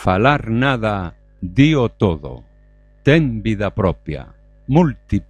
falar nada, dío todo. Ten vida propia, múltiple.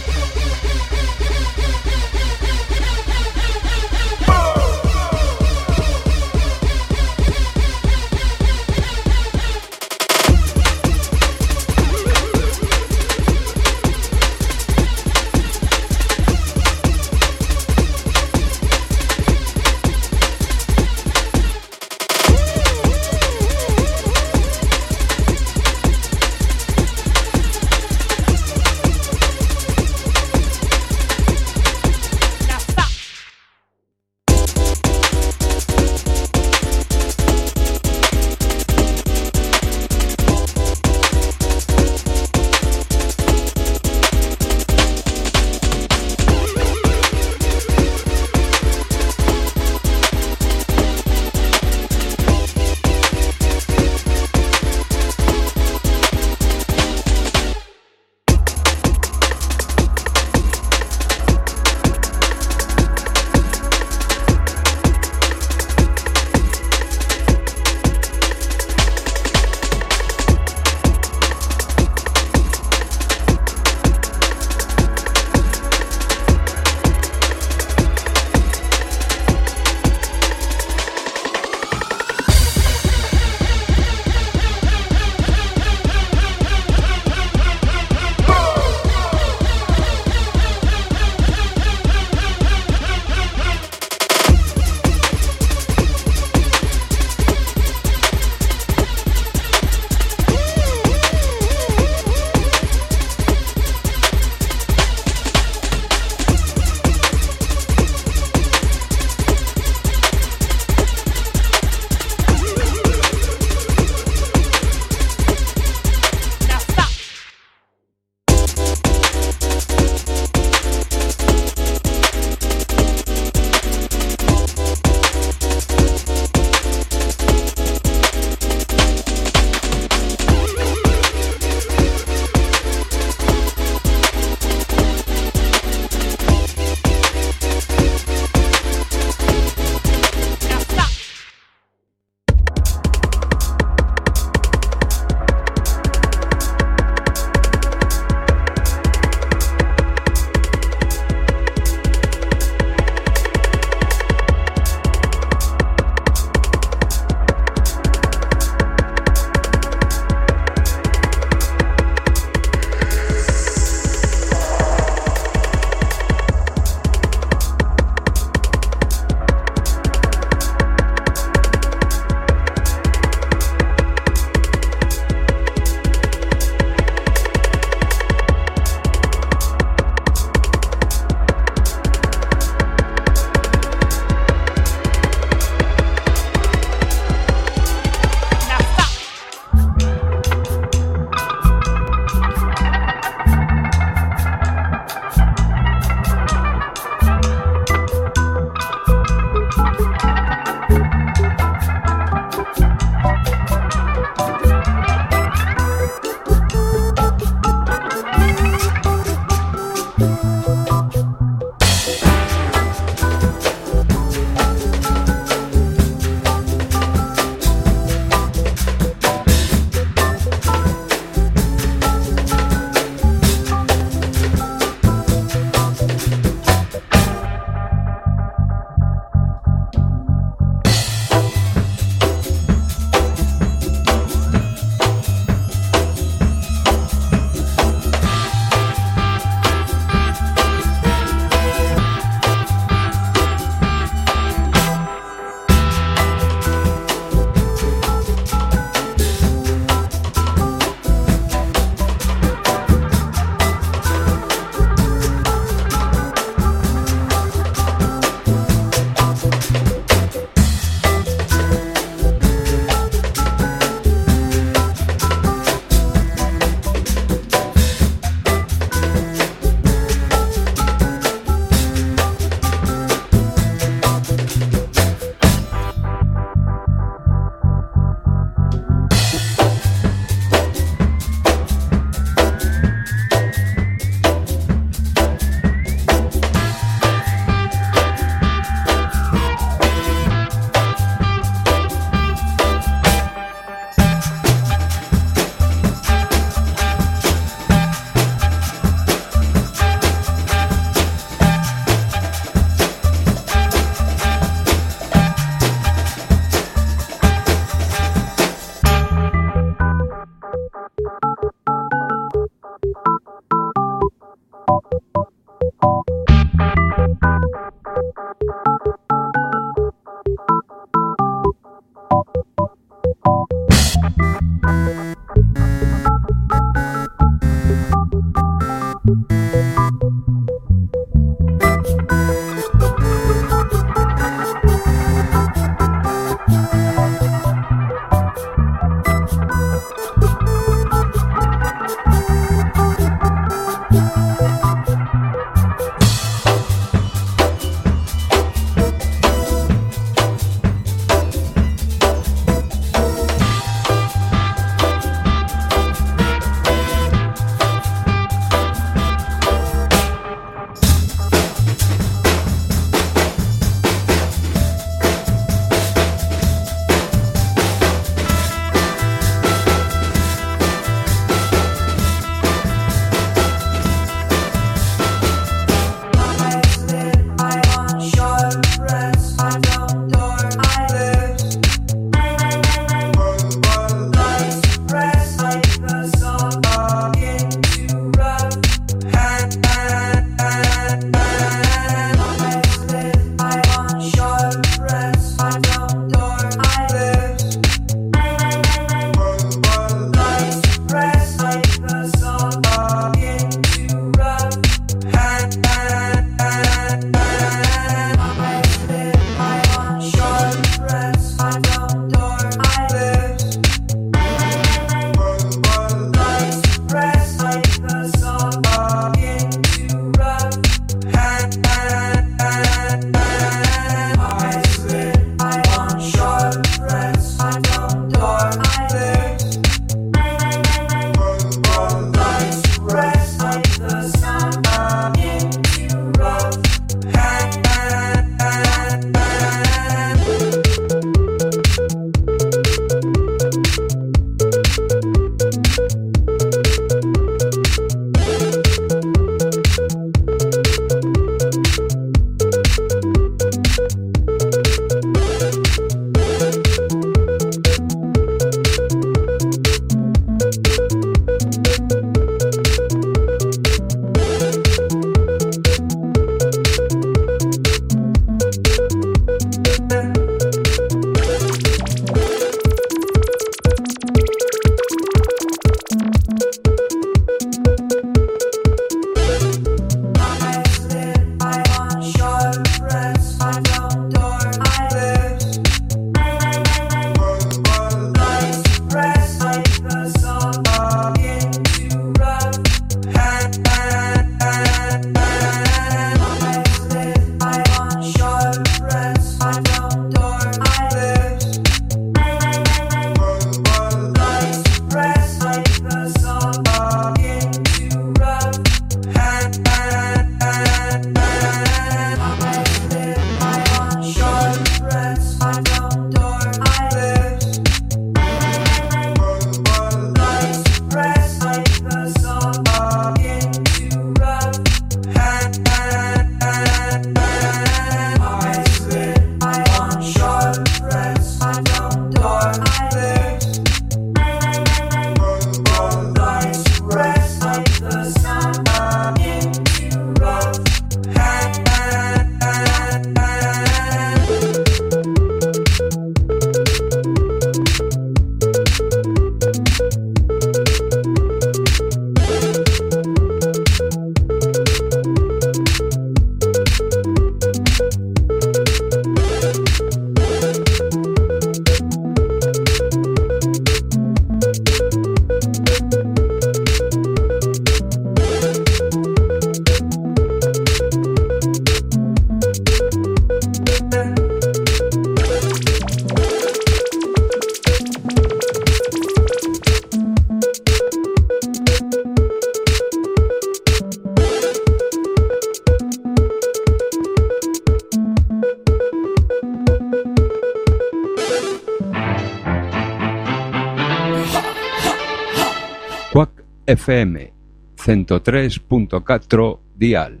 cento tres punto catro dial.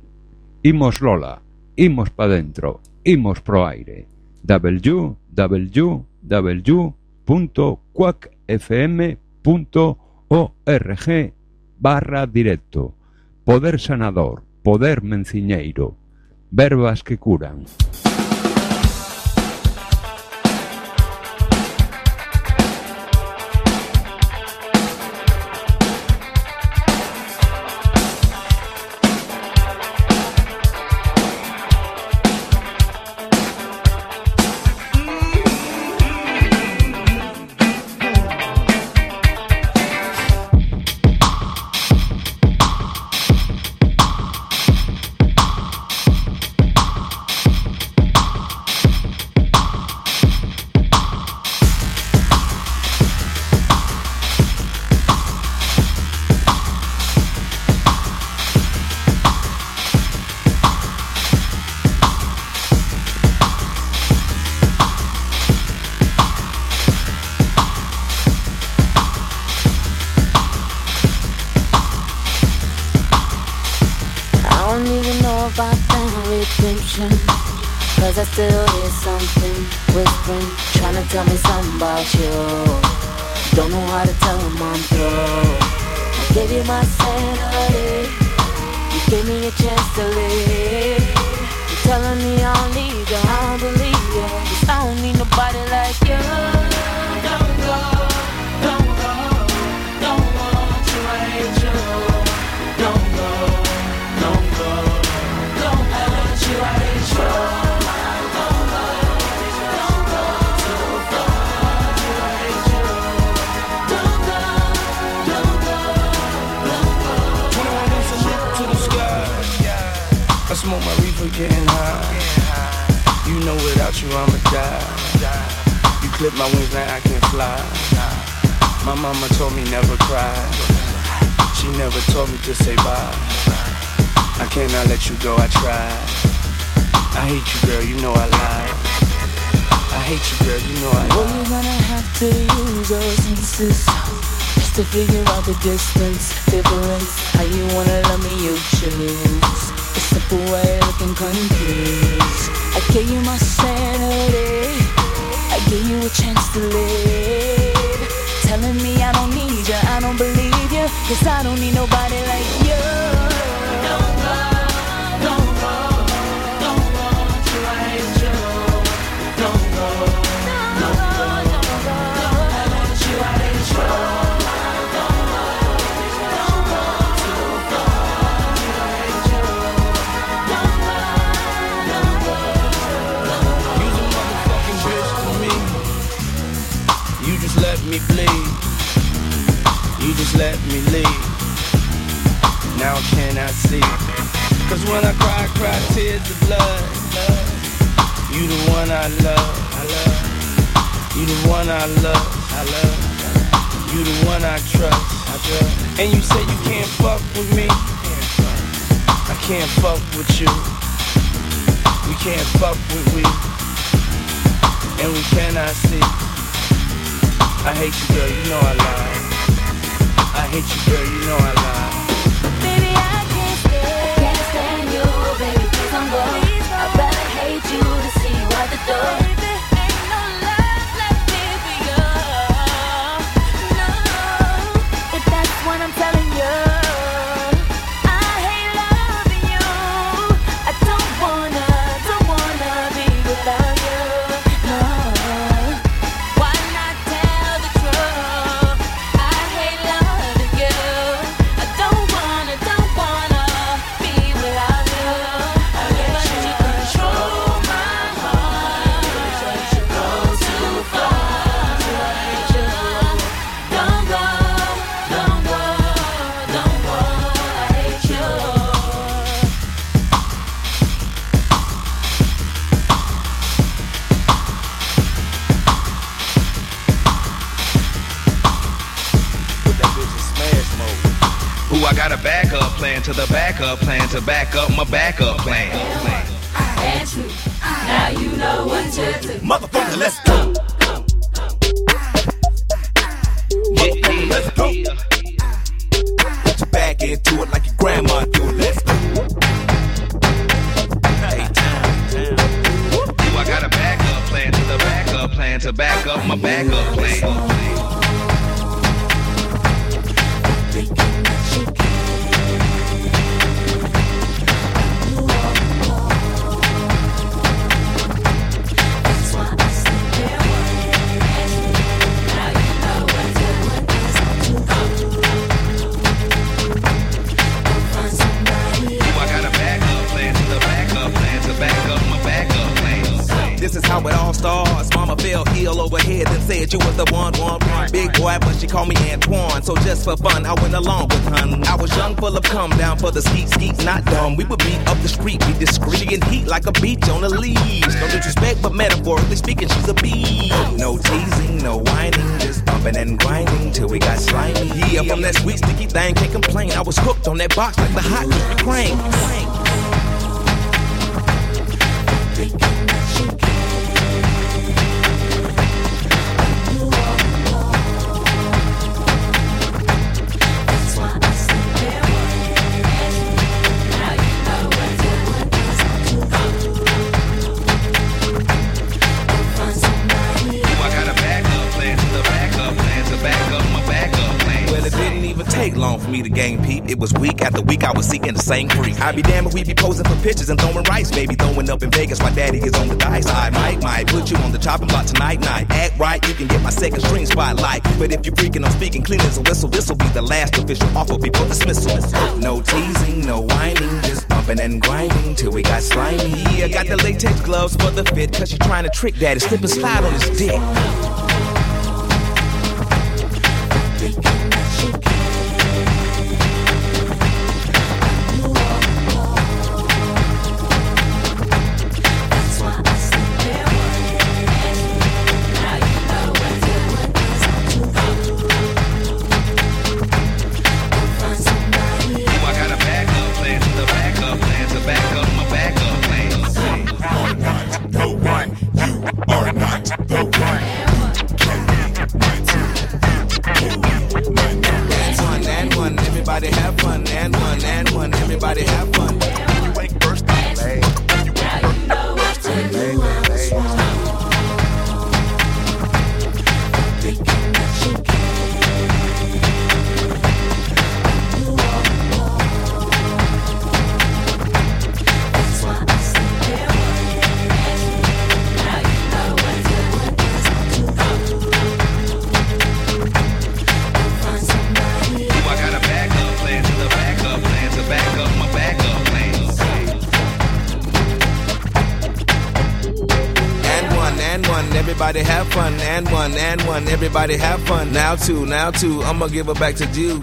Imos Lola, imos pa dentro, imos pro aire. www.quackfm.org barra directo. Poder sanador, poder menciñeiro, verbas que curan. Never told me to say bye. I cannot let you go, I tried. I hate you girl, you know I lied. I hate you girl, you know I Well, lied. you're gonna have to use your oh, senses just to figure out the distance, difference. How you wanna love me, you choose. A simple way looking confused. I gave you my sanity. I gave you a chance to live. Telling me I don't need you, I don't believe. Cause I don't need nobody like you. Let me leave. Now can I see? Cause when I cry, I cry tears of blood. You the one I love. I love. You the one I love. I love. You the one I trust. I trust. And you say you can't fuck with me. I can't fuck with you. We can't fuck with we, and we cannot see. I hate you, girl, you know I lie. Hate you, girl, you know I lie. Baby, I can't stand, can't stand you, baby. Please don't go. I better hate you to see you at the door. Heat like a beach on the leaves. No disrespect, but metaphorically speaking, she's a bee. No teasing, no whining, just bumping and grinding till we got slimy. Yeah, from that sweet sticky thing, can't complain. I was hooked on that box like the hot Kreme. I It was week after week I was seeking the same freak. I'd be damned if we be posing for pictures and throwing rice, baby. Throwing up in Vegas, my daddy is on the dice. I might, might put you on the chopping block tonight, night. Act right, you can get my second string spotlight. But if you're freaking on speaking clean as a whistle, this'll be the last official offer before dismissal. No teasing, no whining, just bumping and grinding till we got slimy. Yeah, got the latex gloves for the fit, cause you trying to trick daddy. Slip slide on his dick. One, everybody have fun. Now two, now two, I'ma give it back to you.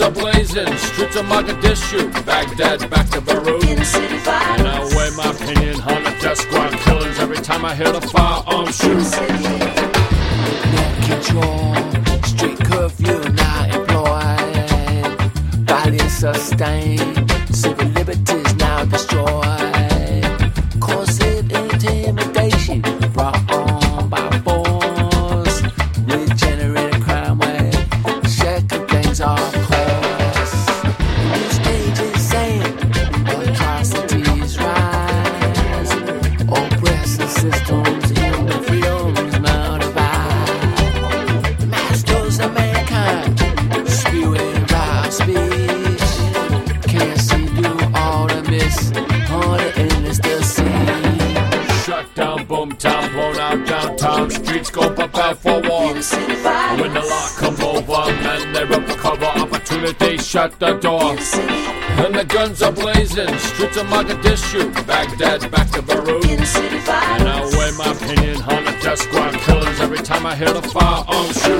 streets are blazing, streets are market legs go up out for walks. When the lot come over, men, they're up for cover. Opportunity shut the door. And the guns are blazing, streets of Mogadishu, Baghdad, back to Beirut. And I weigh my opinion on the desk squad killings every time I hear the firearm oh, shoot.